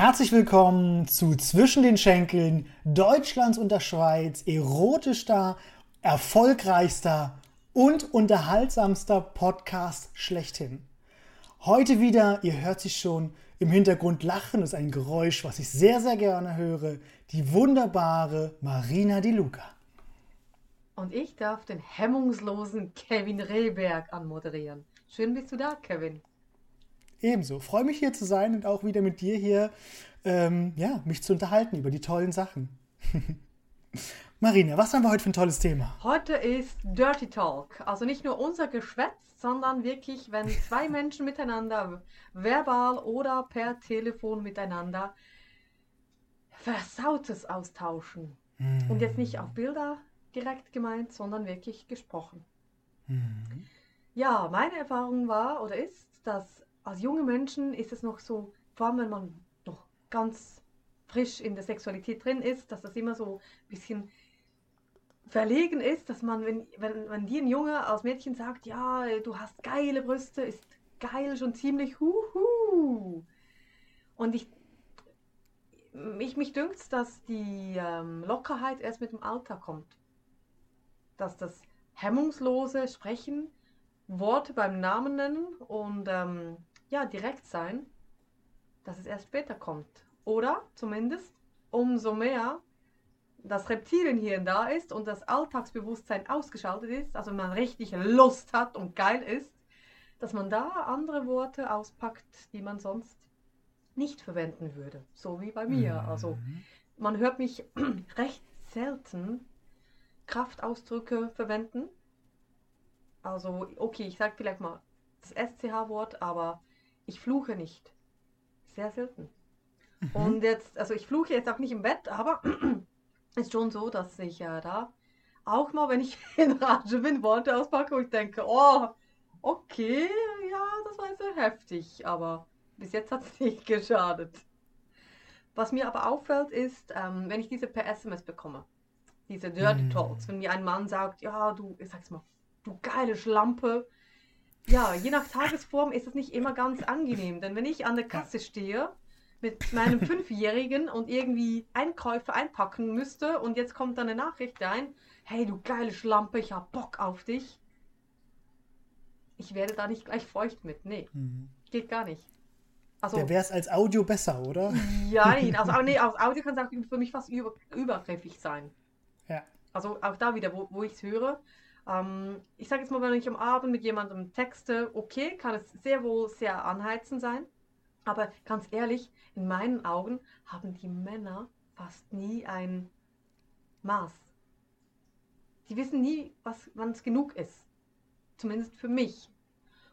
Herzlich willkommen zu Zwischen den Schenkeln, Deutschlands und der Schweiz, erotischster, erfolgreichster und unterhaltsamster Podcast schlechthin. Heute wieder, ihr hört sich schon im Hintergrund lachen, ist ein Geräusch, was ich sehr, sehr gerne höre, die wunderbare Marina Di Luca. Und ich darf den hemmungslosen Kevin Rehberg anmoderieren. Schön bist du da, Kevin. Ebenso. Freue mich hier zu sein und auch wieder mit dir hier, ähm, ja, mich zu unterhalten über die tollen Sachen. Marina, was haben wir heute für ein tolles Thema? Heute ist Dirty Talk. Also nicht nur unser Geschwätz, sondern wirklich, wenn zwei Menschen miteinander verbal oder per Telefon miteinander Versautes austauschen. Mm. Und jetzt nicht auf Bilder direkt gemeint, sondern wirklich gesprochen. Mm. Ja, meine Erfahrung war oder ist, dass als junge Menschen ist es noch so, vor allem wenn man noch ganz frisch in der Sexualität drin ist, dass das immer so ein bisschen verlegen ist, dass man, wenn, wenn, wenn dir ein Junge als Mädchen sagt, ja, du hast geile Brüste, ist geil schon ziemlich huhu. Und ich, mich, mich dünkt dass die ähm, Lockerheit erst mit dem Alter kommt. Dass das hemmungslose Sprechen, Worte beim Namen nennen und ähm, ja, direkt sein, dass es erst später kommt. Oder zumindest umso mehr das Reptilienhirn da ist und das Alltagsbewusstsein ausgeschaltet ist, also man richtig Lust hat und geil ist, dass man da andere Worte auspackt, die man sonst nicht verwenden würde. So wie bei mir. Mhm. Also man hört mich recht selten Kraftausdrücke verwenden. Also okay, ich sage vielleicht mal das SCH-Wort, aber ich fluche nicht. Sehr selten. Mhm. Und jetzt, also ich fluche jetzt auch nicht im Bett, aber ist schon so, dass ich äh, da auch mal, wenn ich in Rage bin, Worte auspacke und ich denke, oh, okay, ja, das war sehr heftig, aber bis jetzt hat es nicht geschadet. Was mir aber auffällt, ist, ähm, wenn ich diese per SMS bekomme, diese Dirty mm. Talks, wenn mir ein Mann sagt, ja, du, ich sag's mal, du geile Schlampe, ja, je nach Tagesform ist es nicht immer ganz angenehm. Denn wenn ich an der Kasse stehe mit meinem Fünfjährigen und irgendwie Einkäufe einpacken müsste und jetzt kommt dann eine Nachricht ein, hey du geile Schlampe, ich hab Bock auf dich. Ich werde da nicht gleich feucht mit. Nee, mhm. geht gar nicht. Also, Der wäre es als Audio besser, oder? Ja, nein, also, nee, als Audio kann es auch für mich fast über, übergriffig sein. Ja. Also auch da wieder, wo, wo ich es höre, ähm, ich sage jetzt mal, wenn ich am Abend mit jemandem texte, okay, kann es sehr wohl sehr anheizend sein. Aber ganz ehrlich, in meinen Augen haben die Männer fast nie ein Maß. Die wissen nie, wann es genug ist. Zumindest für mich.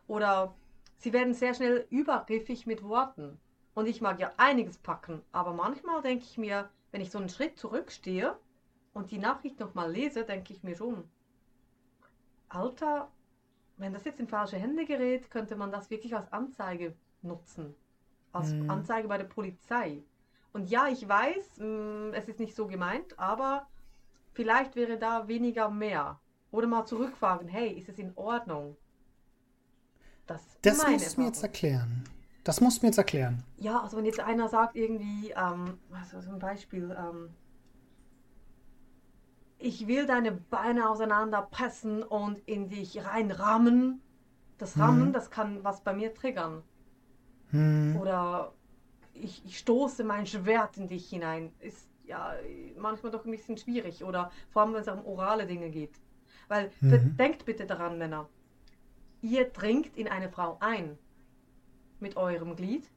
Oder sie werden sehr schnell übergriffig mit Worten. Und ich mag ja einiges packen, aber manchmal denke ich mir, wenn ich so einen Schritt zurückstehe und die Nachricht nochmal lese, denke ich mir schon, Alter, wenn das jetzt in falsche Hände gerät, könnte man das wirklich als Anzeige nutzen. Als mhm. Anzeige bei der Polizei. Und ja, ich weiß, mm, es ist nicht so gemeint, aber vielleicht wäre da weniger mehr. Oder mal zurückfragen, hey, ist es in Ordnung? Das, das musst du mir jetzt erklären. Das musst du mir jetzt erklären. Ja, also wenn jetzt einer sagt irgendwie, ähm, was ist ein Beispiel, ähm, ich will deine Beine auseinanderpressen und in dich reinrammen. Das Rammen, mhm. das kann was bei mir triggern. Mhm. Oder ich, ich stoße mein Schwert in dich hinein. Ist ja manchmal doch ein bisschen schwierig. Oder vor allem, wenn es um orale Dinge geht. Weil mhm. denkt bitte daran, Männer. Ihr dringt in eine Frau ein. Mit eurem Glied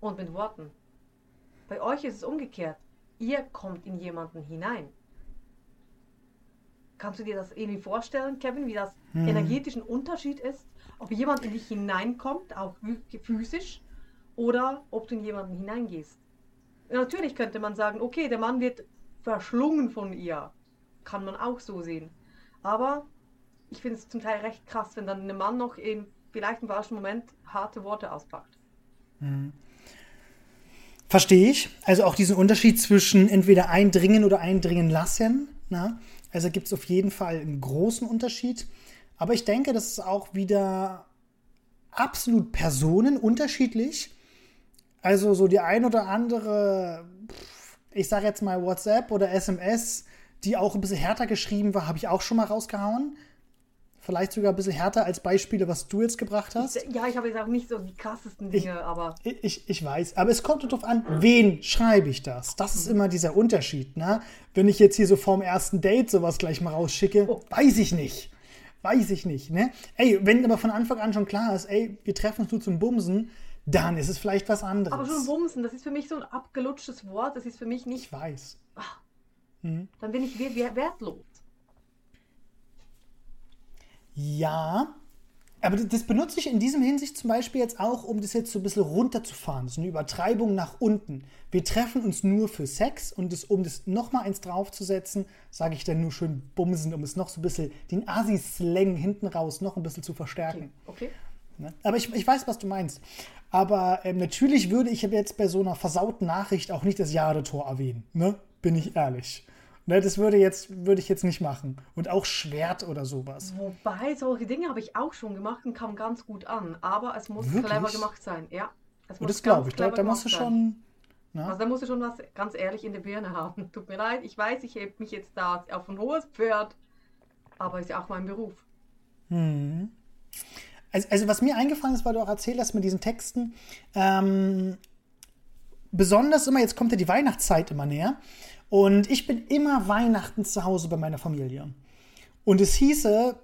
und mit Worten. Bei euch ist es umgekehrt. Ihr kommt in jemanden hinein. Kannst du dir das irgendwie vorstellen, Kevin, wie das hm. energetischen Unterschied ist? Ob jemand in dich hineinkommt, auch physisch, oder ob du in jemanden hineingehst? Natürlich könnte man sagen, okay, der Mann wird verschlungen von ihr. Kann man auch so sehen. Aber ich finde es zum Teil recht krass, wenn dann ein Mann noch in vielleicht im falschen Moment harte Worte auspackt. Hm. Verstehe ich. Also auch diesen Unterschied zwischen entweder eindringen oder eindringen lassen. Na? Also gibt es auf jeden Fall einen großen Unterschied. Aber ich denke, das ist auch wieder absolut personenunterschiedlich. Also so die ein oder andere, ich sage jetzt mal WhatsApp oder SMS, die auch ein bisschen härter geschrieben war, habe ich auch schon mal rausgehauen. Vielleicht sogar ein bisschen härter als Beispiele, was du jetzt gebracht hast. Ja, ich habe jetzt auch nicht so die krassesten Dinge, ich, aber. Ich, ich weiß, aber es kommt darauf an, wen schreibe ich das? Das ist immer dieser Unterschied. Ne? Wenn ich jetzt hier so vorm ersten Date sowas gleich mal rausschicke, oh. weiß ich nicht. Weiß ich nicht. Ne? Ey, wenn aber von Anfang an schon klar ist, ey, wir treffen uns nur zum Bumsen, dann ist es vielleicht was anderes. Aber schon Bumsen, das ist für mich so ein abgelutschtes Wort. Das ist für mich nicht. Ich weiß. Ach, hm. Dann bin ich wertlos. Ja, aber das benutze ich in diesem Hinsicht zum Beispiel jetzt auch, um das jetzt so ein bisschen runterzufahren. Das ist eine Übertreibung nach unten. Wir treffen uns nur für Sex und das, um das nochmal eins draufzusetzen, sage ich dann nur schön bumsen, um es noch so ein bisschen, den Asi-Slang hinten raus noch ein bisschen zu verstärken. Okay. okay. Ne? Aber ich, ich weiß, was du meinst. Aber ähm, natürlich würde ich jetzt bei so einer versauten Nachricht auch nicht das Jadetor erwähnen. Ne? Bin ich ehrlich. Ne, das würde, jetzt, würde ich jetzt nicht machen. Und auch Schwert oder sowas. Wobei, solche Dinge habe ich auch schon gemacht und kam ganz gut an. Aber es muss Wirklich? clever gemacht sein. Ja. Es muss das glaube ich. Da, da musst du schon. Na? Ne? Also da musst du schon was ganz ehrlich in der Birne haben. Tut mir leid, ich weiß, ich hebe mich jetzt da auf ein hohes Pferd. Aber ist ja auch mein Beruf. Hm. Also, also, was mir eingefallen ist, weil du auch erzählt hast mit diesen Texten, ähm, besonders immer, jetzt kommt ja die Weihnachtszeit immer näher. Und ich bin immer Weihnachten zu Hause bei meiner Familie. Und es hieße,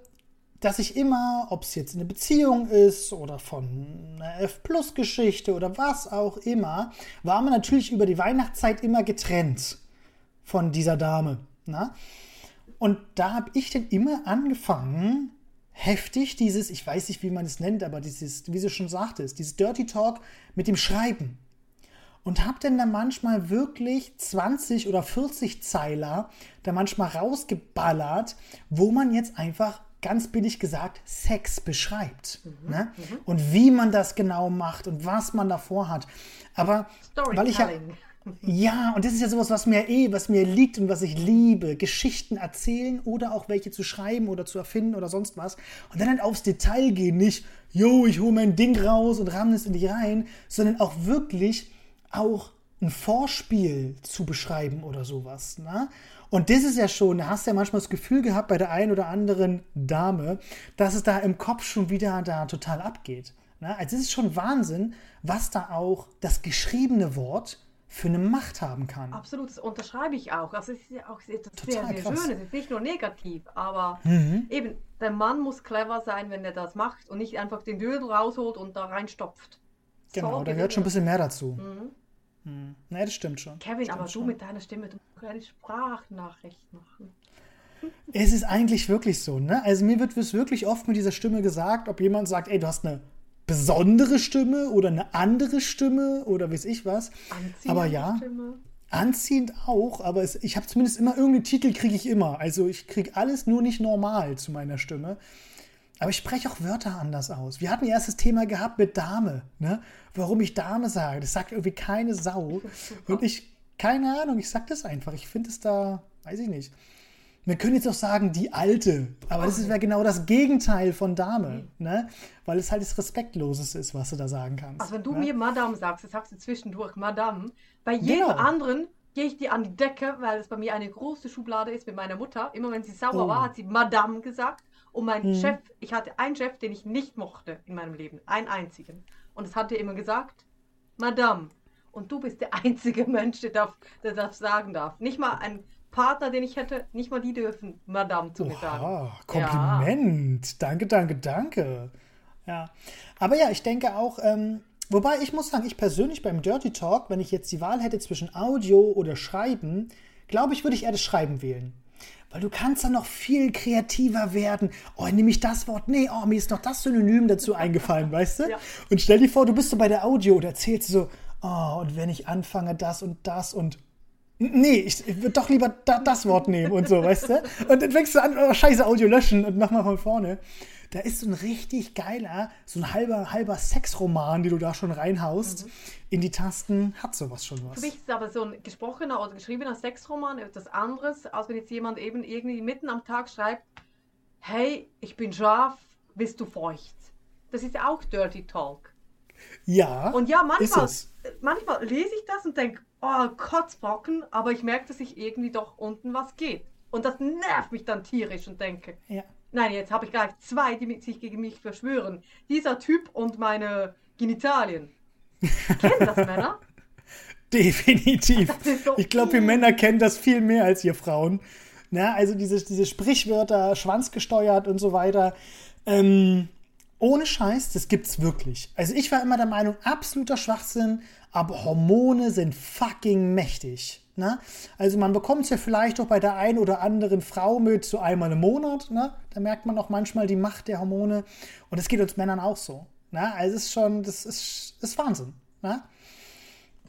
dass ich immer, ob es jetzt eine Beziehung ist oder von einer F-Plus-Geschichte oder was auch immer, war man natürlich über die Weihnachtszeit immer getrennt von dieser Dame. Na? Und da habe ich dann immer angefangen, heftig dieses, ich weiß nicht, wie man es nennt, aber dieses, wie sie schon sagte, dieses Dirty Talk mit dem Schreiben und habe dann da manchmal wirklich 20 oder 40 Zeiler da manchmal rausgeballert, wo man jetzt einfach ganz billig gesagt Sex beschreibt. Mhm, ne? Mhm. Und wie man das genau macht und was man davor hat. Aber weil ich ja. Ja, und das ist ja sowas, was mir eh, was mir liegt und was ich liebe. Geschichten erzählen oder auch welche zu schreiben oder zu erfinden oder sonst was. Und dann halt aufs Detail gehen, nicht, yo, ich hole mein Ding raus und ramme es in dich rein, sondern auch wirklich auch ein Vorspiel zu beschreiben oder sowas. Ne? Und das ist ja schon, da hast du ja manchmal das Gefühl gehabt bei der einen oder anderen Dame, dass es da im Kopf schon wieder da total abgeht. Ne? Also es ist schon Wahnsinn, was da auch das geschriebene Wort für eine Macht haben kann. Absolut, das unterschreibe ich auch. Also es ist ja auch etwas sehr, sehr krass. Schönes, es ist nicht nur negativ, aber mhm. eben, der Mann muss clever sein, wenn er das macht und nicht einfach den Dödel rausholt und da reinstopft. Genau, so da gehört schon ein bisschen mehr dazu. Mhm. Hm. Ne, das stimmt schon. Kevin, stimmt aber schon. du mit deiner Stimme, du musst eine Sprachnachricht machen. Es ist eigentlich wirklich so, ne? Also mir wird es wirklich oft mit dieser Stimme gesagt, ob jemand sagt, ey, du hast eine besondere Stimme oder eine andere Stimme oder weiß ich was. Anziehende aber ja, Stimme. anziehend auch, aber es, ich habe zumindest immer irgendeinen Titel kriege ich immer. Also ich kriege alles nur nicht normal zu meiner Stimme. Aber ich spreche auch Wörter anders aus. Wir hatten ja erst das Thema gehabt mit Dame. Ne? Warum ich Dame sage, das sagt irgendwie keine Sau. Und ich, keine Ahnung, ich sag das einfach. Ich finde es da, weiß ich nicht. Wir können jetzt auch sagen, die Alte. Aber das ist ja genau das Gegenteil von Dame. Ne? Weil es halt das Respektloses ist, was du da sagen kannst. Also wenn du ne? mir Madame sagst, das sagst du zwischendurch Madame. Bei jedem genau. anderen gehe ich dir an die Decke, weil es bei mir eine große Schublade ist mit meiner Mutter. Immer wenn sie sauer oh. war, hat sie Madame gesagt. Und mein mhm. Chef, ich hatte einen Chef, den ich nicht mochte in meinem Leben, einen einzigen. Und es hat er immer gesagt, Madame, und du bist der einzige Mensch, der, darf, der das sagen darf. Nicht mal ein Partner, den ich hätte, nicht mal die dürfen Madame zu Oha, mir sagen. Kompliment. Ja. Danke, danke, danke. Ja. Aber ja, ich denke auch, ähm, wobei ich muss sagen, ich persönlich beim Dirty Talk, wenn ich jetzt die Wahl hätte zwischen Audio oder Schreiben, glaube ich, würde ich eher das Schreiben wählen. Weil du kannst dann noch viel kreativer werden. Oh, nehme ich das Wort? Nee, oh, mir ist noch das Synonym dazu eingefallen, weißt du? Ja. Und stell dir vor, du bist so bei der Audio und erzählst so, oh, und wenn ich anfange, das und das und Nee, ich, ich würde doch lieber da, das Wort nehmen und so, weißt du? Und dann fängst du an, oh, scheiße, Audio löschen und mach mal von vorne. Da ist so ein richtig geiler, so ein halber, halber Sexroman, den du da schon reinhaust. Mhm. In die Tasten hat sowas schon was. Für mich ist aber so ein gesprochener oder geschriebener Sexroman etwas anderes, als wenn jetzt jemand eben irgendwie mitten am Tag schreibt, hey, ich bin scharf, bist du feucht? Das ist auch Dirty Talk. Ja. Und ja, manchmal, ist es. manchmal lese ich das und denke, oh, Kotzbrocken, aber ich merke, dass sich irgendwie doch unten was geht. Und das nervt mich dann tierisch und denke, Ja. nein, jetzt habe ich gleich zwei, die sich gegen mich verschwören. Dieser Typ und meine Genitalien. Kennen das Männer? Definitiv. Das so- Ich glaube, wir Männer kennen das viel mehr als ihr Frauen. Na, also diese, diese Sprichwörter, schwanzgesteuert und so weiter. Ähm, ohne Scheiß, das gibt's wirklich. Also ich war immer der Meinung, absoluter Schwachsinn, aber Hormone sind fucking mächtig. Ne? Also man bekommt es ja vielleicht auch bei der einen oder anderen Frau mit so einmal im Monat. Ne? Da merkt man auch manchmal die Macht der Hormone. Und das geht uns Männern auch so. Ne? Also es ist schon, das ist, ist Wahnsinn. Ne?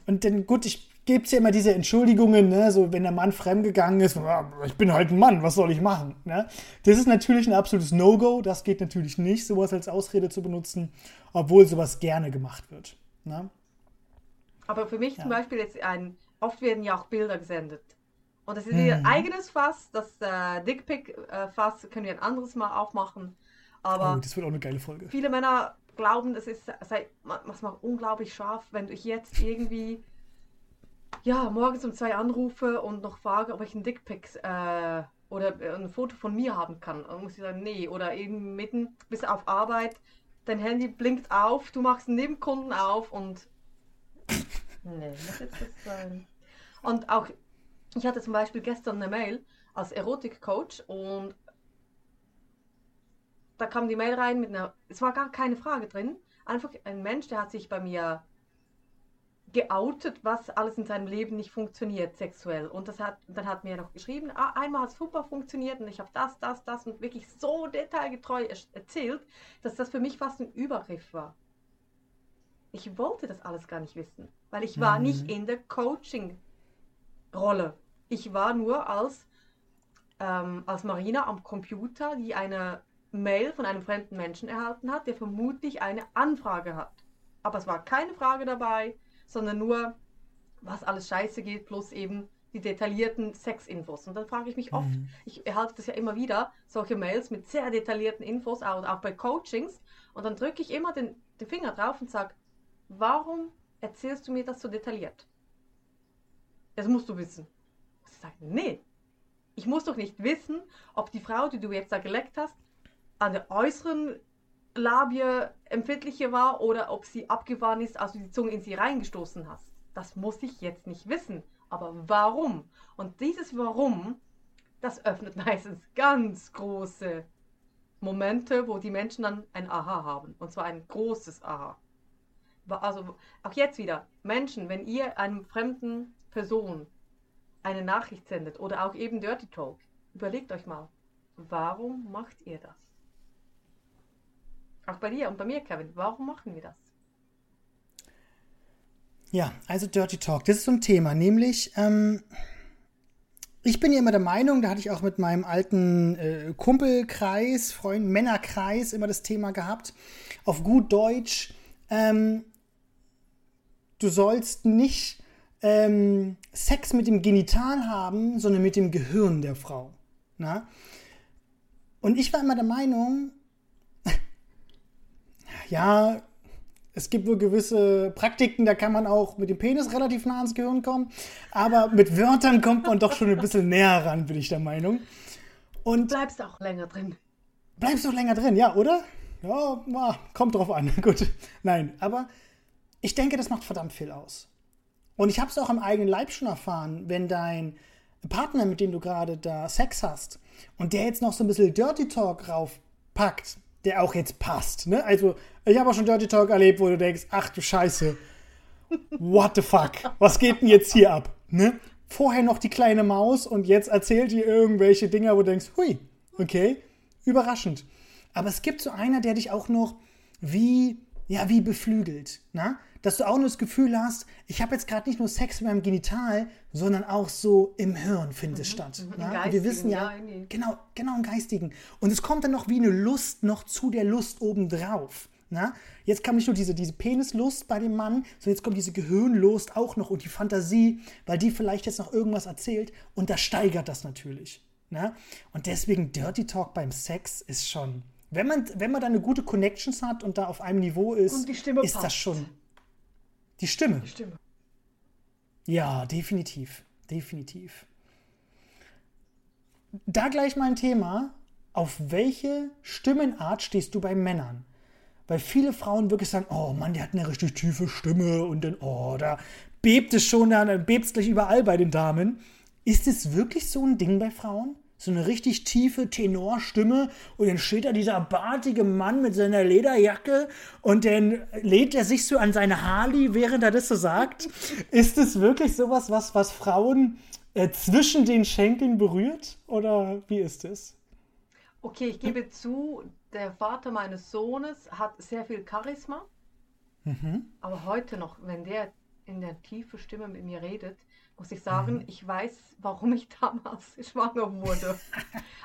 Und dann, gut, ich gebe ja immer diese Entschuldigungen, ne, so wenn der Mann fremdgegangen ist, "Ja, ich bin halt ein Mann, was soll ich machen? Ne? Das ist natürlich ein absolutes No-Go, das geht natürlich nicht, sowas als Ausrede zu benutzen, obwohl sowas gerne gemacht wird. Ne? Aber für mich zum Ja. Beispiel jetzt ein, oft werden ja auch Bilder gesendet. Und das ist Mhm. ihr eigenes Fass, das äh, Dickpick-Fass können wir ein anderes Mal aufmachen. Aber Oh, das wird auch eine geile Folge. viele Männer glauben, es ist, sei, was macht unglaublich scharf, wenn ich jetzt irgendwie, ja, morgens um zwei anrufe und noch frage, ob ich ein Dickpick äh, oder ein Foto von mir haben kann. Dann muss ich sagen, nee. Oder eben mitten bis auf Arbeit, dein Handy blinkt auf, du machst einen Nebenkunden auf und Nee, muss jetzt das sein. Und auch, ich hatte zum Beispiel gestern eine Mail als Erotikcoach und da kam die Mail rein mit einer, es war gar keine Frage drin, einfach ein Mensch, der hat sich bei mir geoutet, was alles in seinem Leben nicht funktioniert sexuell. Und das hat, dann hat mir noch geschrieben, ah, einmal hat es super funktioniert und ich habe das, das, das und wirklich so detailgetreu er- erzählt, dass das für mich fast ein Übergriff war. Ich wollte das alles gar nicht wissen, weil ich war Mhm. nicht in der Coaching-Rolle. Ich war nur als, ähm, als Marina am Computer, die eine Mail von einem fremden Menschen erhalten hat, der vermutlich eine Anfrage hat. Aber es war keine Frage dabei, sondern nur, was alles scheiße geht, plus eben die detaillierten Sexinfos. Und dann frage ich mich oft, Mhm. ich erhalte das ja immer wieder, solche Mails mit sehr detaillierten Infos, auch, auch bei Coachings. Und dann drücke ich immer den, den Finger drauf und sage, warum erzählst du mir das so detailliert? Das musst du wissen. Ich sage, nee, ich muss doch nicht wissen, ob die Frau, die du jetzt da geleckt hast, an der äußeren Labie empfindlicher war oder ob sie abgefahren ist, als du die Zunge in sie reingestoßen hast. Das muss ich jetzt nicht wissen. Aber warum? Und dieses Warum, das öffnet meistens ganz große Momente, wo die Menschen dann ein Aha haben. Und zwar ein großes Aha. Also auch jetzt wieder, Menschen, wenn ihr einem fremden Person eine Nachricht sendet oder auch eben Dirty Talk, überlegt euch mal, warum macht ihr das? Auch bei dir und bei mir, Kevin, warum machen wir das? Ja, also Dirty Talk, das ist so ein Thema, nämlich ähm, ich bin ja immer der Meinung, da hatte ich auch mit meinem alten äh, Kumpelkreis, Freund, Männerkreis immer das Thema gehabt, auf gut Deutsch, ähm, du sollst nicht ähm, Sex mit dem Genital haben, sondern mit dem Gehirn der Frau. Na? Und ich war immer der Meinung, ja, es gibt wohl gewisse Praktiken, da kann man auch mit dem Penis relativ nah ans Gehirn kommen. Aber mit Wörtern kommt man doch schon ein bisschen näher ran, bin ich der Meinung. Und Bleibst auch länger drin. bleibst doch länger drin, ja, oder? Ja, kommt drauf an. Gut. Nein, aber ich denke, das macht verdammt viel aus. Und ich habe es auch am eigenen Leib schon erfahren, wenn dein Partner, mit dem du gerade da Sex hast, und der jetzt noch so ein bisschen Dirty Talk raufpackt, der auch jetzt passt. Ne? Also, ich habe auch schon Dirty Talk erlebt, wo du denkst, ach du Scheiße, what the fuck, was geht denn jetzt hier ab? Ne? Vorher noch die kleine Maus und jetzt erzählt die irgendwelche Dinger, wo du denkst, hui, okay, überraschend. Aber es gibt so einer, der dich auch noch wie, ja, wie beflügelt, na? Dass du auch nur das Gefühl hast, ich habe jetzt gerade nicht nur Sex mit meinem Genital, sondern auch so im Hirn findet es statt. im Na? Und wir wissen ja, ja, nee. genau, genau im Geistigen. Und es kommt dann noch wie eine Lust noch zu der Lust obendrauf. Na? Jetzt kam nicht nur diese, diese Penislust bei dem Mann, sondern jetzt kommt diese Gehirnlust auch noch und die Fantasie, weil die vielleicht jetzt noch irgendwas erzählt und das steigert das natürlich. Na? Und deswegen Dirty Talk beim Sex ist schon, wenn man, wenn man da eine gute Connections hat und da auf einem Niveau ist, ist das passt. schon, Die Stimme. Die Stimme. Ja, definitiv. Definitiv. Da gleich mal ein Thema. Auf welche Stimmenart stehst du bei Männern? Weil viele Frauen wirklich sagen, oh Mann, der hat eine richtig tiefe Stimme und dann, oh, da bebt es schon, dann bebt es gleich überall bei den Damen. Ist es wirklich so ein Ding bei Frauen? So eine richtig tiefe Tenorstimme und dann steht da dieser bartige Mann mit seiner Lederjacke und dann lädt er sich so an seine Harley, während er das so sagt. Ist es wirklich sowas, was, was Frauen äh, zwischen den Schenkeln berührt? Oder wie ist es? Okay, ich gebe zu, der Vater meines Sohnes hat sehr viel Charisma. Mhm. Aber heute noch, wenn der in der tiefen Stimme mit mir redet, muss ich sagen, mhm. ich weiß, warum ich damals schwanger wurde.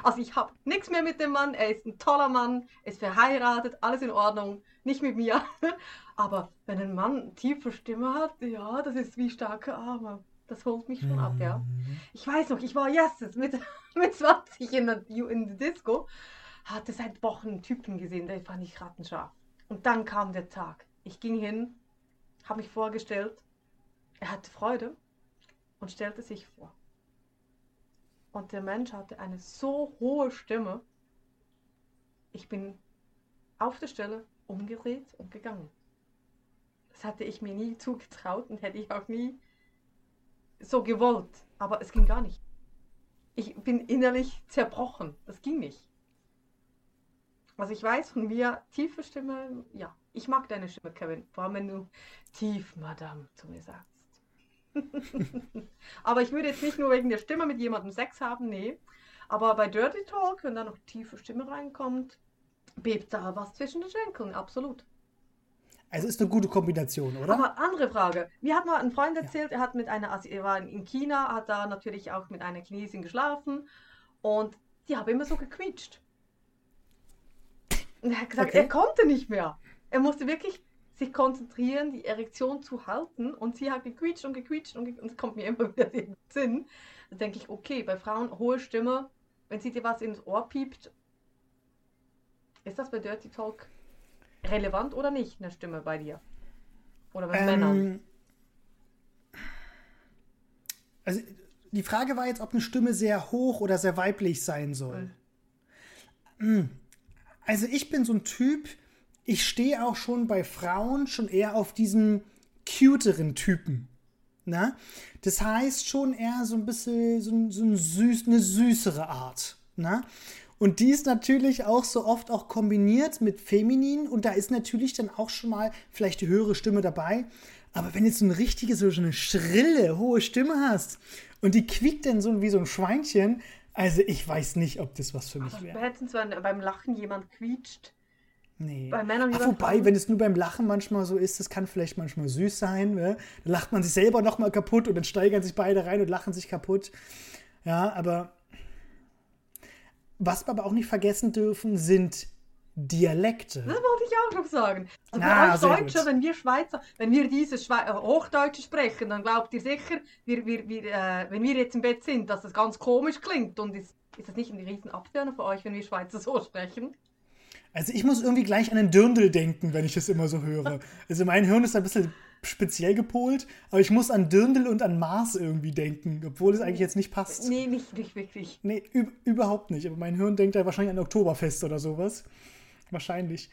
also ich habe nichts mehr mit dem Mann, er ist ein toller Mann, ist verheiratet, alles in Ordnung, nicht mit mir. Aber wenn ein Mann tiefe Stimme hat, ja, das ist wie starke Arme. Das holt mich schon mhm. ab, ja. Mhm. Ich weiß noch, ich war yes, mit, mit 20 in der, in der Disco, hatte seit Wochen einen Typen gesehen, der fand ich rattenscharf. Und dann kam der Tag. Ich ging hin, habe mich vorgestellt, er hatte Freude und stellte sich vor. Und der Mensch hatte eine so hohe Stimme. Ich bin auf der Stelle umgedreht und gegangen. Das hatte ich mir nie zugetraut und hätte ich auch nie so gewollt. Aber es ging gar nicht. Ich bin innerlich zerbrochen. Das ging nicht. Also ich weiß von mir, tiefe Stimme, ja, ich mag deine Stimme, Kevin. Vor allem, wenn du tief, Madame, zu mir sagst. aber ich würde jetzt nicht nur wegen der Stimme mit jemandem Sex haben, nee. Aber bei Dirty Talk, wenn da noch tiefe Stimme reinkommt, bebt da was zwischen den Schenkeln, absolut. Also ist eine gute Kombination, oder? Aber andere Frage. Mir hat mal ein Freund erzählt, er hat mit einer, er war in China, hat da natürlich auch mit einer Chinesin geschlafen und die haben immer so gequietscht. Und er hat gesagt, okay. er konnte nicht mehr. Er musste wirklich sich konzentrieren, die Erektion zu halten. Und sie hat gequietscht und gequietscht und, ge und es kommt mir immer wieder in den Sinn. Da denke ich, okay, bei Frauen hohe Stimme, wenn sie dir was ins Ohr piept, ist das bei Dirty Talk relevant oder nicht, eine Stimme bei dir? Oder bei ähm, Männern? Also die Frage war jetzt, ob eine Stimme sehr hoch oder sehr weiblich sein soll. Mhm. Also ich bin so ein Typ, ich stehe auch schon bei Frauen schon eher auf diesen cuteren Typen. Na? Das heißt schon eher so ein bisschen so, so ein süß, eine süßere Art. Na? Und die ist natürlich auch so oft auch kombiniert mit feminin und da ist natürlich dann auch schon mal vielleicht die höhere Stimme dabei. Aber wenn jetzt so eine richtige, so eine schrille, hohe Stimme hast und die quiekt dann so wie so ein Schweinchen, also ich weiß nicht, ob das was für mich wäre. Spätestens, wenn beim Lachen jemand quietscht, Nee. Bei Männern Ach, wobei, wenn es nur beim Lachen manchmal so ist, das kann vielleicht manchmal süß sein. Ne? Dann lacht man sich selber nochmal kaputt und dann steigern sich beide rein und lachen sich kaputt. Ja, aber was wir aber auch nicht vergessen dürfen, sind Dialekte. Das wollte ich auch noch sagen. Also Na, für euch Deutsche, wenn wir Schweizer, wenn wir dieses Schwe äh, Hochdeutsche sprechen, dann glaubt ihr sicher, wir, wir, wir, äh, wenn wir jetzt im Bett sind, dass das ganz komisch klingt. Und ist, ist das nicht ein riesen Abturner für euch, wenn wir Schweizer so sprechen? Also ich muss irgendwie gleich an einen Dirndl denken, wenn ich das immer so höre. Also mein Hirn ist ein bisschen speziell gepolt, aber ich muss an Dirndl und an Mars irgendwie denken, obwohl es eigentlich jetzt nicht passt. Nee, nicht, nicht wirklich. Nee, überhaupt nicht. Aber mein Hirn denkt da wahrscheinlich an Oktoberfest oder sowas. Wahrscheinlich.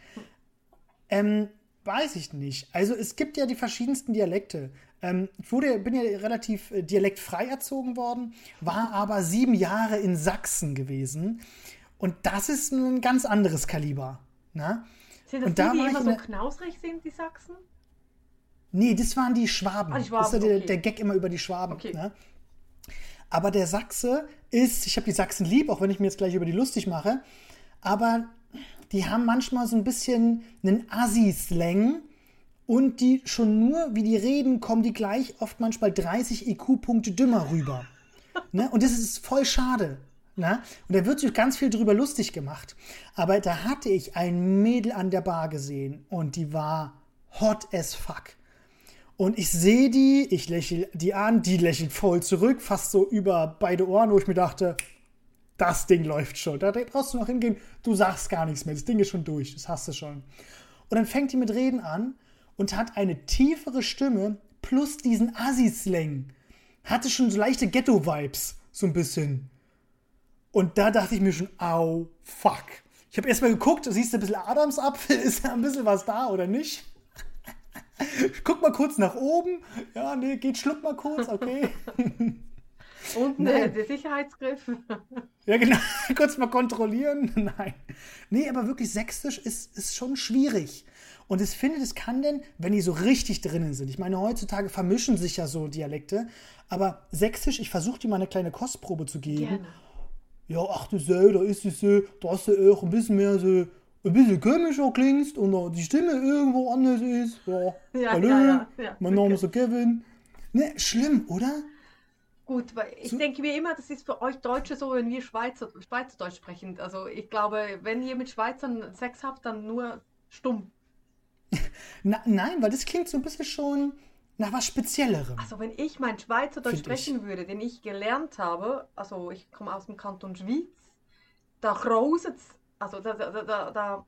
Ähm, weiß ich nicht. Also es gibt ja die verschiedensten Dialekte. Ähm, ich wurde, bin ja relativ äh, dialektfrei erzogen worden, war aber sieben Jahre in Sachsen gewesen. Und das ist ein ganz anderes Kaliber. Ne? Sind das und die, da die immer so knausrig sind, die Sachsen? Nee, das waren die Schwaben. Ah, die Schwaben das ist ja der, okay. der, Gag immer über die Schwaben. Okay. Ne? Aber der Sachse ist, ich habe die Sachsen lieb, auch wenn ich mir jetzt gleich über die lustig mache, aber die haben manchmal so ein bisschen einen Assi-Slang und die schon nur, wie die reden, kommen die gleich oft manchmal 30 IQ-Punkte dümmer rüber. ne? Und das ist voll schade. Na? Und da wird sich ganz viel drüber lustig gemacht. Aber da hatte ich ein Mädel an der Bar gesehen und die war hot as fuck. Und ich sehe die, ich lächle die an, die lächelt voll zurück, fast so über beide Ohren, wo ich mir dachte, das Ding läuft schon. Da brauchst du noch hingehen, du sagst gar nichts mehr, das Ding ist schon durch, das hast du schon. Und dann fängt die mit Reden an und hat eine tiefere Stimme plus diesen Assi-Slang. Hatte schon so leichte Ghetto-Vibes, so ein bisschen. Und da dachte ich mir schon, au, fuck. Ich habe erstmal geguckt, siehst du ein bisschen Adamsapfel, ist da ein bisschen was da oder nicht? Guck mal kurz nach oben. Ja, nee, geht, schluck mal kurz, okay. Und ne, der Sicherheitsgriff. Ja, genau. Kurz mal kontrollieren. Nein. Nee, aber wirklich Sächsisch ist, ist schon schwierig. Und ich finde, das kann denn, wenn die so richtig drinnen sind. Ich meine, heutzutage vermischen sich ja so Dialekte. Aber Sächsisch, ich versuche dir mal eine kleine Kostprobe zu geben. Gerne. Ja, ach du so, da ist es so, dass du auch ein bisschen mehr so, ein bisschen komischer klingst und die Stimme irgendwo anders ist. Ja, ja hallo, ja, ja, mein Name ist Kevin. Ne, schlimm, oder? Gut, weil ich so. denke mir immer, das ist für euch Deutsche so, wenn wir Schweizer, Schweizerdeutsch sprechen. Also ich glaube, wenn ihr mit Schweizern Sex habt, dann nur stumm. Na, nein, weil das klingt so ein bisschen schon nach was Speziellerem. Also wenn ich mein Schweizerdeutsch sprechen ich. würde, den ich gelernt habe, also ich komme aus dem Kanton Schweiz, da krauset also da, da, da, da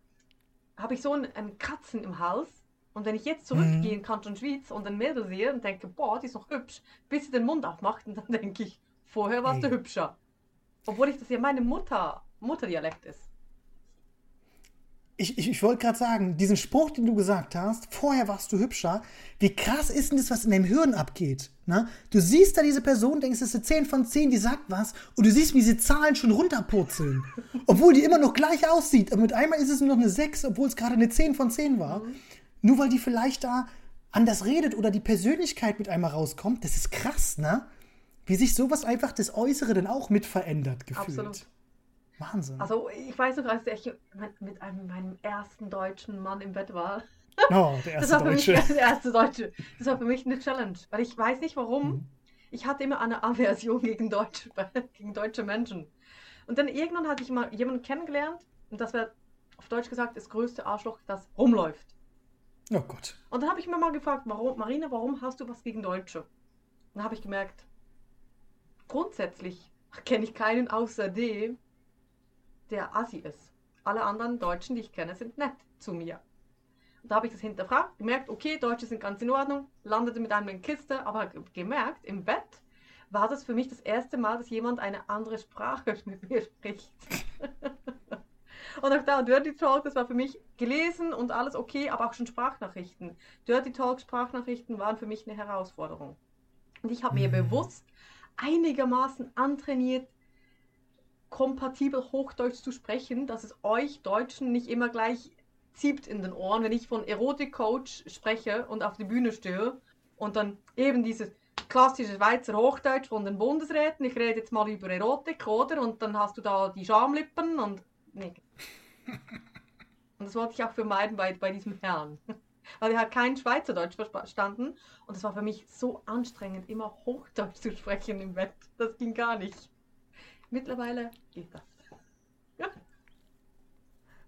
habe ich so einen, einen Katzen im Hals und wenn ich jetzt zurückgehe mhm. in Kanton Schweiz und ein Mädel sehe und denke, boah, die ist noch hübsch, bis sie den Mund aufmacht, und dann denke ich, vorher warst hey. du hübscher. Obwohl ich das ja meine Mutter, Mutterdialekt ist. Ich, ich, ich wollte gerade sagen, diesen Spruch, den du gesagt hast, vorher warst du hübscher, wie krass ist denn das, was in deinem Hirn abgeht? Ne? Du siehst da diese Person, denkst, es ist eine 10 von 10, die sagt was, und du siehst, wie diese Zahlen schon runterpurzeln. obwohl die immer noch gleich aussieht. Aber mit einmal ist es nur noch eine 6, obwohl es gerade eine 10 von 10 war. Mhm. Nur weil die vielleicht da anders redet oder die Persönlichkeit mit einmal rauskommt, das ist krass, ne? Wie sich sowas einfach das Äußere dann auch mit verändert gefühlt. Absolut. Wahnsinn. Also ich weiß noch, als ich mit einem, meinem ersten deutschen Mann im Bett war. Oh, der erste Deutsche. Mich, der erste Deutsche. Das war für mich eine Challenge, weil ich weiß nicht warum. Mhm. Ich hatte immer eine Aversion gegen deutsche, gegen deutsche Menschen. Und dann irgendwann hatte ich mal jemanden kennengelernt und das wäre auf Deutsch gesagt das größte Arschloch, das rumläuft. Oh Gott. Und dann habe ich mir mal gefragt, warum, Marina, warum hast du was gegen Deutsche? Und dann habe ich gemerkt, grundsätzlich kenne ich keinen außer dem, der Assi ist. Alle anderen Deutschen, die ich kenne, sind nett zu mir. Und da habe ich das hinterfragt, gemerkt, okay, Deutsche sind ganz in Ordnung, landete mit einem in Kiste, aber gemerkt, im Bett war das für mich das erste Mal, dass jemand eine andere Sprache mit mir spricht. Und auch da, Dirty Talk, das war für mich gelesen und alles okay, aber auch schon Sprachnachrichten. Dirty Talk, Sprachnachrichten waren für mich eine Herausforderung. Und ich habe mir mhm. bewusst einigermaßen antrainiert, kompatibel Hochdeutsch zu sprechen, dass es euch Deutschen nicht immer gleich zieht in den Ohren, wenn ich von Erotik-Coach spreche und auf die Bühne stehe und dann eben dieses klassische Schweizer Hochdeutsch von den Bundesräten, ich rede jetzt mal über Erotik, oder? Und dann hast du da die Schamlippen und nee. Und das wollte ich auch vermeiden bei, bei diesem Herrn. Weil er hat kein Schweizerdeutsch verstanden. Und es war für mich so anstrengend, immer Hochdeutsch zu sprechen im Bett. Das ging gar nicht. Mittlerweile geht das. Ja.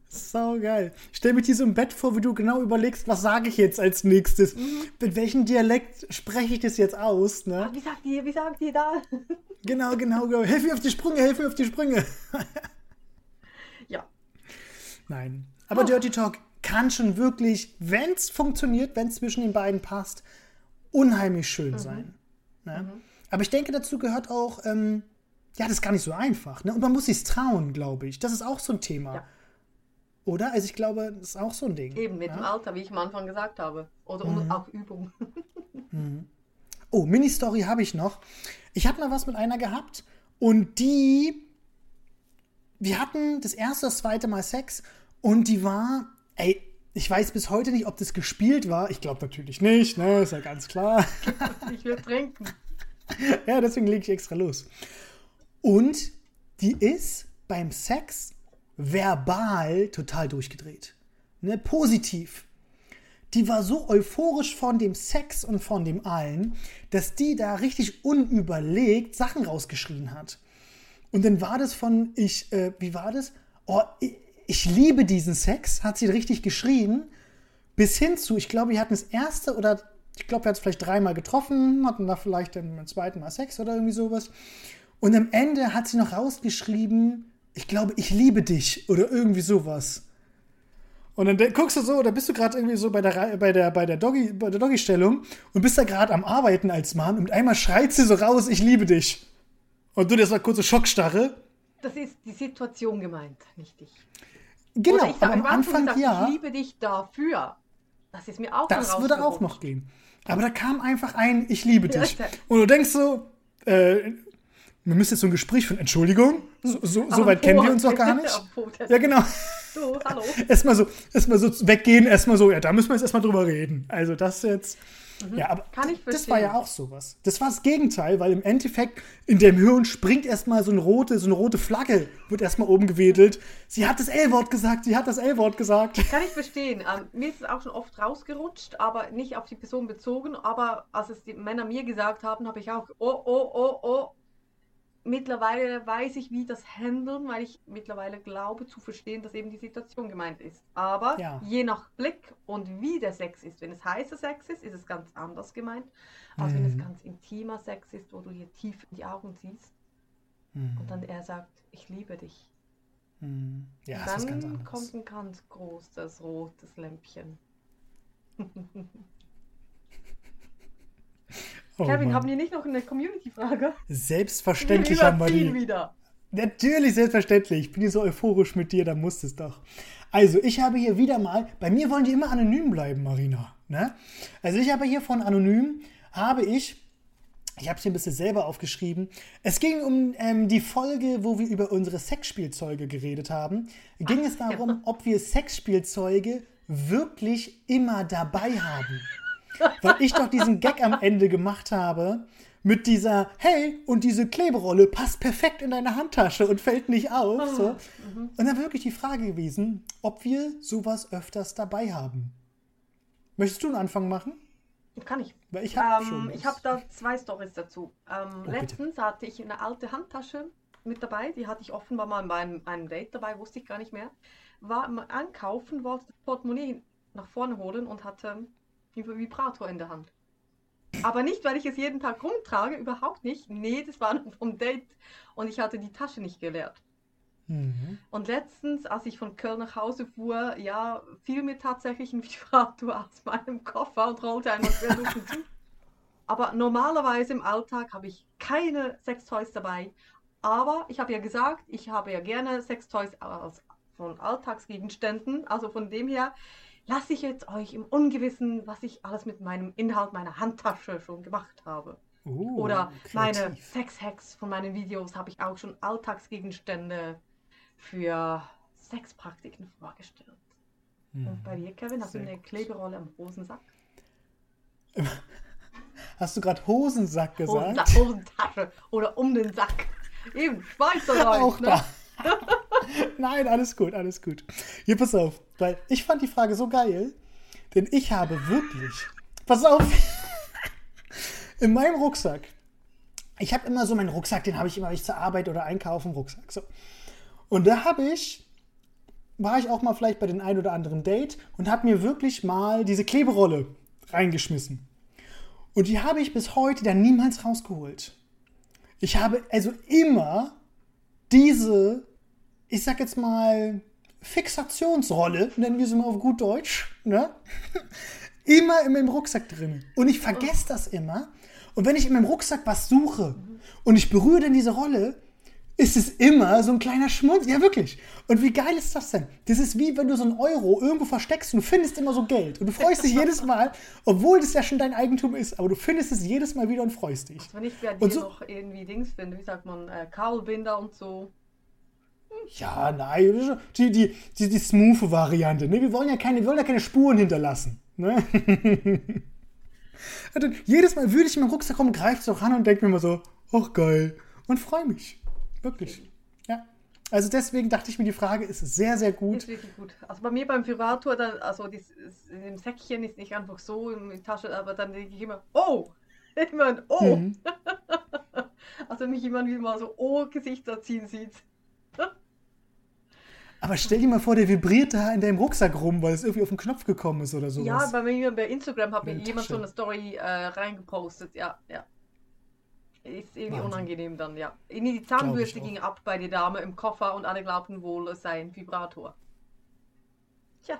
Sau geil. Stell mir dir so im Bett vor, wie du genau überlegst, was sage ich jetzt als nächstes? Mhm. Mit welchem Dialekt spreche ich das jetzt aus? Ne? Ah, wie sagt ihr, wie sagt ihr da? genau, genau, genau. Helf mir auf die Sprünge, helf mir auf die Sprünge. ja. Nein. Aber oh. Dirty Talk kann schon wirklich, wenn es funktioniert, wenn es zwischen den beiden passt, unheimlich schön mhm. sein. Ne? Mhm. Aber ich denke, dazu gehört auch, ähm, ja, das ist gar nicht so einfach. Ne? Und man muss sich trauen, glaube ich. Das ist auch so ein Thema. Ja. Oder? Also ich glaube, das ist auch so ein Ding. Eben mit ja? dem Alter, wie ich am Anfang gesagt habe. Oder mhm. auch Übung. mhm. Oh, Mini-Story habe ich noch. Ich habe mal was mit einer gehabt und die, wir hatten das erste, das zweite Mal Sex und die war, ey, ich weiß bis heute nicht, ob das gespielt war. Ich glaube natürlich nicht, ne, ist ja ganz klar. ich will trinken. ja, deswegen lege ich extra los. Und die ist beim Sex verbal total durchgedreht. Ne, positiv. Die war so euphorisch von dem Sex und von dem allen, dass die da richtig unüberlegt Sachen rausgeschrien hat. Und dann war das von, ich, äh, wie war das? Oh, ich, ich liebe diesen Sex, hat sie richtig geschrien, bis hin zu, ich glaube, wir hatten das erste oder ich glaube, wir hatten es vielleicht dreimal getroffen, hatten da vielleicht dann beim zweiten Mal Sex oder irgendwie sowas. Und am Ende hat sie noch rausgeschrieben, ich glaube, ich liebe dich oder irgendwie sowas. Und dann guckst du so, da bist du gerade irgendwie so bei der, bei der, bei der Doggy, Doggy-Stellung und bist da gerade am Arbeiten als Mann und einmal schreit sie so raus, ich liebe dich. Und du, das war kurze Schockstarre. Das ist die Situation gemeint, nicht dich. Genau, ich aber am Anfang gesagt, ja. Ich liebe dich dafür. Das ist mir auch Das würde auch noch gehen. Aber da kam einfach ein, ich liebe dich. Und du denkst so, äh, wir müssen jetzt so ein Gespräch von Entschuldigung. So, so, so weit kennen wir uns doch gar nicht. Ja, genau. So, hallo. erstmal so, erstmal so weggehen, erstmal so, ja, da müssen wir jetzt erstmal drüber reden. Also das jetzt. Mhm. Ja, aber das war ja auch sowas. Das war das Gegenteil, weil im Endeffekt in dem Hirn springt erstmal so eine rote, so eine rote Flagge, wird erstmal oben gewedelt. Sie hat das L-Wort gesagt, sie hat das L-Wort gesagt. Kann ich verstehen. Ähm, mir ist es auch schon oft rausgerutscht, aber nicht auf die Person bezogen. Aber als es die Männer mir gesagt haben, habe ich auch, oh, oh, oh, oh, mittlerweile weiß ich, wie das handeln, weil ich mittlerweile glaube zu verstehen, dass eben die Situation gemeint ist. Aber ja. je nach Blick und wie der Sex ist, wenn es heißer Sex ist, ist es ganz anders gemeint, als mhm. wenn es mhm. ganz intimer Sex ist, wo du hier tief in die Augen siehst. Mhm. Und dann er sagt, ich liebe dich. Mhm. Ja, dann kommt ein ganz großes rotes Lämpchen. Oh Kevin, haben wir nicht noch eine Community-Frage? Selbstverständlich haben wir die. wieder. Natürlich, selbstverständlich. Ich bin hier so euphorisch mit dir, da muss es doch. Also, ich habe hier wieder mal, bei mir wollen die immer anonym bleiben, Marina. Ne? Also, ich habe hier von anonym, habe ich, ich habe es hier ein bisschen selber aufgeschrieben, es ging um ähm, die Folge, wo wir über unsere Sexspielzeuge geredet haben. Ging Ach, es darum, ja. ob wir Sexspielzeuge wirklich immer dabei haben weil ich doch diesen Gag am Ende gemacht habe mit dieser, hey, und diese Kleberolle passt perfekt in deine Handtasche und fällt nicht auf. So. Mhm. Und dann wirklich die Frage gewesen, ob wir sowas öfters dabei haben. Möchtest du einen Anfang machen? Kann ich. Weil ich habe ähm, Ich habe da zwei Stories dazu. Ähm, oh, letztens bitte. hatte ich eine alte Handtasche mit dabei, die hatte ich offenbar mal bei einem, einem Date dabei, wusste ich gar nicht mehr. War im Einkaufen, wollte das Portemonnaie nach vorne holen und hatte Vibrator in der Hand. Aber nicht, weil ich es jeden Tag rumtrage, überhaupt nicht. Nee, das war nur vom Date und ich hatte die Tasche nicht geleert. Mhm. Und letztens, als ich von Köln nach Hause fuhr, ja, fiel mir tatsächlich ein Vibrator aus meinem Koffer und rollte einmal quer durch den Zug. Aber normalerweise im Alltag habe ich keine Sextoys dabei. Aber ich habe ja gesagt, ich habe ja gerne Sextoys als von Alltagsgegenständen. Also von dem her, lasse ich jetzt euch im Ungewissen, was ich alles mit meinem Inhalt meiner Handtasche schon gemacht habe. Uh, Oder kreativ. meine Sex-Hacks von meinen Videos habe ich auch schon Alltagsgegenstände für Sexpraktiken vorgestellt. Hm. Und bei dir, Kevin, hast Sehr du eine Kleberolle am Hosensack? Hast du gerade Hosensack gesagt? Hosensack, Hosentasche oder um den Sack. Eben, Schweizer Auch ne? da. Nein, alles gut, alles gut. Hier, pass auf, weil ich fand die Frage so geil, denn ich habe wirklich, pass auf, in meinem Rucksack, ich habe immer so meinen Rucksack, den habe ich immer, wenn ich zur Arbeit oder einkaufen, Rucksack, so. Und da habe ich, war ich auch mal vielleicht bei den ein oder anderen Date und habe mir wirklich mal diese Kleberolle reingeschmissen. Und die habe ich bis heute dann niemals rausgeholt. Ich habe also immer diese ich sag jetzt mal, Fixationsrolle, nennen wir sie mal auf gut Deutsch, ne? immer in meinem Rucksack drin. Und ich vergesse das immer. Und wenn ich in meinem Rucksack was suche und ich berühre dann diese Rolle, ist es immer so ein kleiner Schmutz. Ja, wirklich. Und wie geil ist das denn? Das ist wie wenn du so einen Euro irgendwo versteckst und du findest immer so Geld. Und du freust dich jedes Mal, obwohl das ja schon dein Eigentum ist, aber du findest es jedes Mal wieder und freust dich. Also wenn ich bei dir so, noch irgendwie Dings finde, wie sagt man, äh, Kabelbinder und so. Ja, nein, die, die, die, die smooth Variante. Ne? Wir, wollen ja keine, wir wollen ja keine Spuren hinterlassen. Ne? also, jedes Mal würde ich in meinen Rucksack kommen, greife es auch an und denke mir immer so, ach geil. Und freue mich. Wirklich. Ja. Also deswegen dachte ich mir, die Frage ist sehr, sehr gut. Ist wirklich gut. Also bei mir beim Vibrator, dann, also das, im Säckchen ist nicht einfach so in die Tasche, aber dann denke ich immer, oh! Immer ein Oh! Mhm. also mich jemand wie mal so Oh-Gesichter ziehen sieht. Aber stell dir mal vor, der vibriert da in deinem Rucksack rum, weil es irgendwie auf den Knopf gekommen ist oder sowas. Ja, bei mir bei Instagram hat mir jemand so eine Story äh, reingepostet. Ja, ja. Ist irgendwie Wahnsinn. unangenehm dann, ja. Die Zahnbürste ging ab bei der Dame im Koffer und alle glaubten wohl, es sei ein Vibrator. Tja.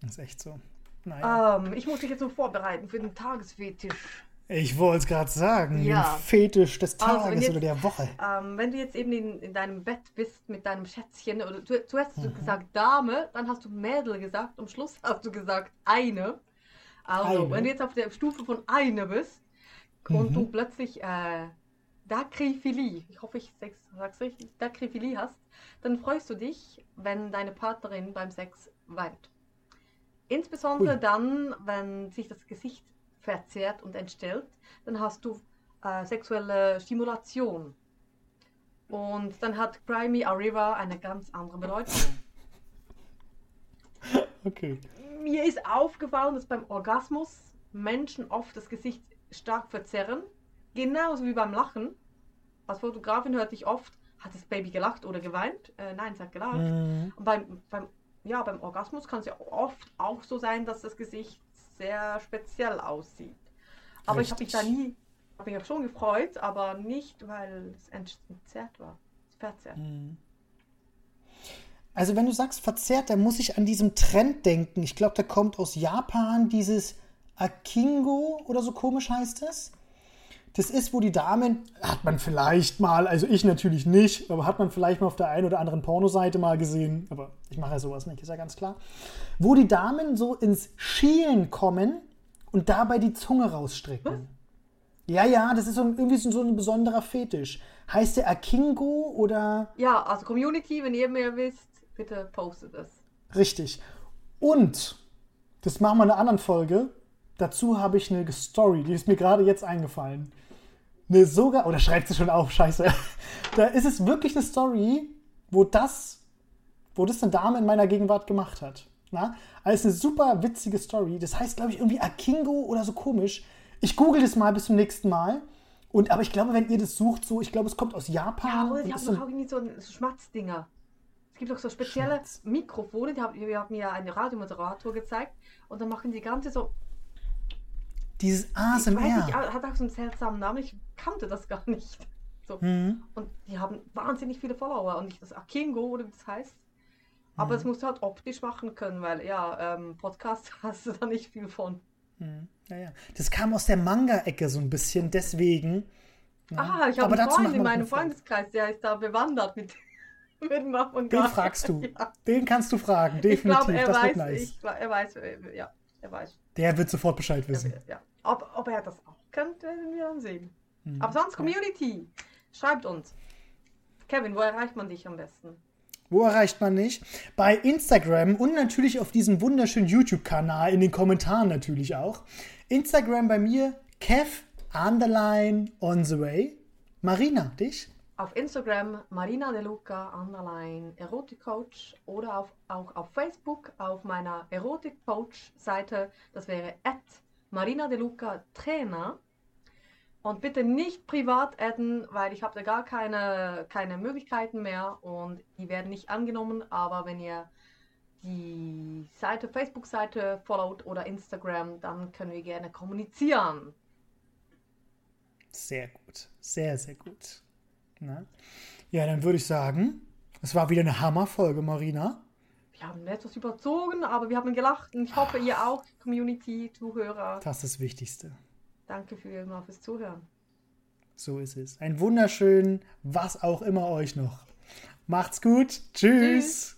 Das ist echt so. Naja. Ähm, ich muss mich jetzt noch vorbereiten für den Tagesfetisch. Ich wollte es gerade sagen, ja. den Fetisch des Tages also jetzt, oder der Woche. Ähm, wenn du jetzt eben in, in, deinem Bett bist mit deinem Schätzchen, oder du, zuerst hast du mhm. gesagt Dame, dann hast du Mädel gesagt, am Schluss hast du gesagt eine. Also, eine. wenn du jetzt auf der Stufe von eine bist und mhm. du plötzlich äh, Dakryphilie, ich hoffe, ich sag's richtig, Dakryphilie hast, dann freust du dich, wenn deine Partnerin beim Sex weint. Insbesondere Ui. dann, wenn sich das Gesicht verzerrt und entstellt, dann hast du äh, sexuelle Stimulation. Und dann hat Cry Me a River eine ganz andere Bedeutung. Okay. Mir ist aufgefallen, dass beim Orgasmus Menschen oft das Gesicht stark verzerren, genauso wie beim Lachen. Als Fotografin hörte ich oft, hat das Baby gelacht oder geweint? Äh, nein, es hat gelacht. Mhm. Und beim, beim, ja, beim Orgasmus kann es ja oft auch so sein, dass das Gesicht sehr speziell aussieht. Aber Richtig. ich habe mich da nie, habe mich auch schon gefreut, aber nicht, weil es entzerrt war. Verzerrt. Mhm. Also wenn du sagst verzerrt, dann muss ich an diesem Trend denken. Ich glaube, der kommt aus Japan, dieses Akingo oder so komisch heißt es. Das ist, wo die Damen, hat man vielleicht mal, also ich natürlich nicht, aber hat man vielleicht mal auf der einen oder anderen Pornoseite mal gesehen, aber ich mache ja sowas nicht, ist ja ganz klar, wo die Damen so ins Schielen kommen und dabei die Zunge rausstrecken. Was? Ja, ja, das ist so ein, irgendwie so ein besonderer Fetisch. Heißt der Akingo oder? Ja, also Community, wenn ihr mehr wisst, bitte postet es. Richtig. Und, das machen wir in einer anderen Folge, dazu habe ich eine Story, die ist mir gerade jetzt eingefallen eine sogar, oder schreibt sie schon auf, scheiße. Da ist es wirklich eine Story, wo das, wo das eine Dame in meiner Gegenwart gemacht hat. Na? Also eine super witzige Story. Das heißt, glaube ich, irgendwie Akingo oder so komisch. Ich google das mal bis zum nächsten Mal. Und, aber ich glaube, wenn ihr das sucht, so, ich glaube, es kommt aus Japan. Ja, oder die haben doch auch irgendwie so, so Schmatzdinger. Es gibt doch so spezielle Schmatz. Mikrofone, die haben, die haben mir einen Radiomoderator gezeigt. Und dann machen die ganze so dieses ASMR. Ich weiß nicht, hat auch so einen seltsamen Namen. Ich kannte das gar nicht. So. Mhm. Und die haben wahnsinnig viele Follower. Und ich das Akingo, oder wie das heißt. Aber mhm. musst du halt optisch machen können, weil ja, ähm, Podcast hast du da nicht viel von. Mhm. Ja, ja. Das kam aus der Manga-Ecke so ein bisschen, deswegen. Ja. Ah, ich habe einen Freund in meinem Freundeskreis, der ist da bewandert mit, mit Mach und Den fragst du. Ja. Den kannst du fragen, definitiv. Ich glaube, er, das weiß, nice. ich, er weiß, äh, ja, er weiß. Der wird sofort Bescheid wissen. Ja. Ob, ob er das auch könnte, werden wir dann sehen. Mhm. Aber sonst Community. Schreibt uns. Kevin, wo erreicht man dich am besten? Wo erreicht man dich? Bei Instagram und natürlich auf diesem wunderschönen YouTube-Kanal, in den Kommentaren natürlich auch. Instagram bei mir, Kev Underline on the way. Marina, dich? Auf Instagram Marina De Luca Underline Erotikcoach oder auf, auch auf Facebook auf meiner Erotik-Coach-Seite. Das wäre at Marina De Luca Trainer. Und bitte nicht privat adden, weil ich habe da gar keine, keine Möglichkeiten mehr und die werden nicht angenommen. Aber wenn ihr die Seite, Facebook-Seite followt oder Instagram, dann können wir gerne kommunizieren. Sehr gut, sehr, sehr gut. Na? Ja, dann würde ich sagen, es war wieder eine Hammerfolge, Marina wir haben etwas überzogen, aber wir haben gelacht und ich hoffe, ihr auch, Community, Zuhörer. Das ist das Wichtigste. Danke für immer fürs Zuhören. So ist es. Ein wunderschönen, was auch immer euch noch. Macht's gut. Tschüss. Tschüss.